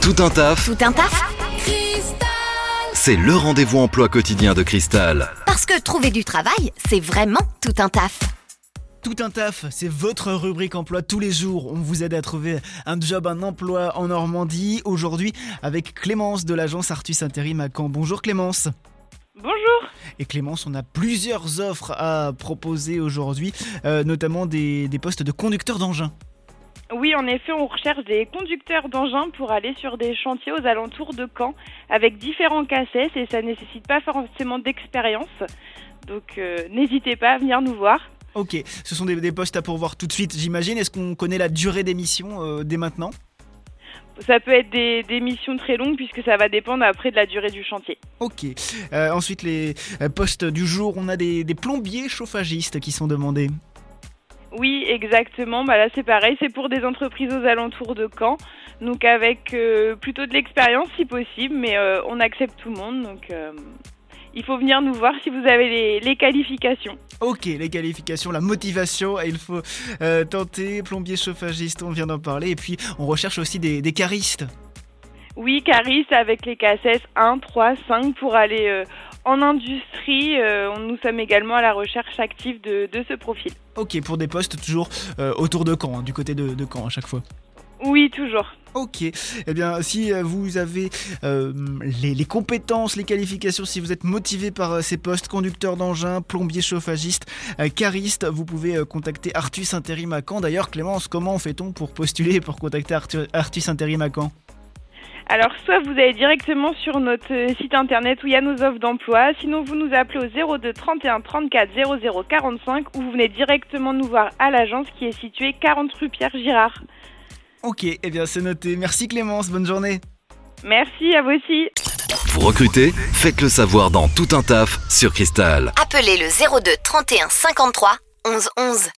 Tout un taf, Tout un taf c'est le rendez-vous emploi quotidien de Cristal. Parce que trouver du travail, c'est vraiment tout un taf. Tout un taf, c'est votre rubrique emploi tous les jours. On vous aide à trouver un job, un emploi en Normandie. Aujourd'hui, avec Clémence de l'agence Artus Intérim à Caen. Bonjour Clémence. Bonjour. Et Clémence, on a plusieurs offres à proposer aujourd'hui, euh, notamment des, des postes de conducteur d'engin. Oui, en effet, on recherche des conducteurs d'engins pour aller sur des chantiers aux alentours de Caen avec différents cassettes et ça nécessite pas forcément d'expérience. Donc euh, n'hésitez pas à venir nous voir. Ok, ce sont des, des postes à pourvoir tout de suite, j'imagine. Est-ce qu'on connaît la durée des missions euh, dès maintenant? Ça peut être des, des missions très longues puisque ça va dépendre après de la durée du chantier. Ok. Euh, ensuite, les postes du jour, on a des, des plombiers chauffagistes qui sont demandés. Oui, exactement. Bah là, c'est pareil. C'est pour des entreprises aux alentours de Caen. Donc avec euh, plutôt de l'expérience si possible, mais euh, on accepte tout le monde. Donc euh, il faut venir nous voir si vous avez les, qualifications. Ok, les qualifications, la motivation, il faut tenter, plombier chauffagiste, on vient d'en parler, et puis on recherche aussi des, des caristes. Oui, Caris avec les cassettes 1, 3, 5 pour aller euh, en industrie. Euh, nous sommes également à la recherche active de, de ce profil. Ok, pour des postes toujours euh, autour de Caen, hein, du côté de, de Caen à chaque fois. Oui, toujours. Ok, eh bien si vous avez euh, les, les compétences, les qualifications, si vous êtes motivé par euh, ces postes, conducteur d'engin, plombier chauffagiste, euh, cariste, vous pouvez contacter Artus Intérim à Caen. D'ailleurs Clémence, comment fait-on pour postuler et pour contacter Artu- Artus Intérim à Caen? Alors, soit vous allez directement sur notre euh, site internet où il y a nos offres d'emploi, sinon vous nous appelez au 02 31 34 00 45 ou vous venez directement nous voir à l'agence qui est située 40 rue Pierre Girard. Ok, eh bien c'est noté. Merci Clémence, bonne journée. Merci à vous aussi. Vous recrutez? Faites le savoir dans Tout un taf sur Cristal. Appelez le 02 31 53 11 11.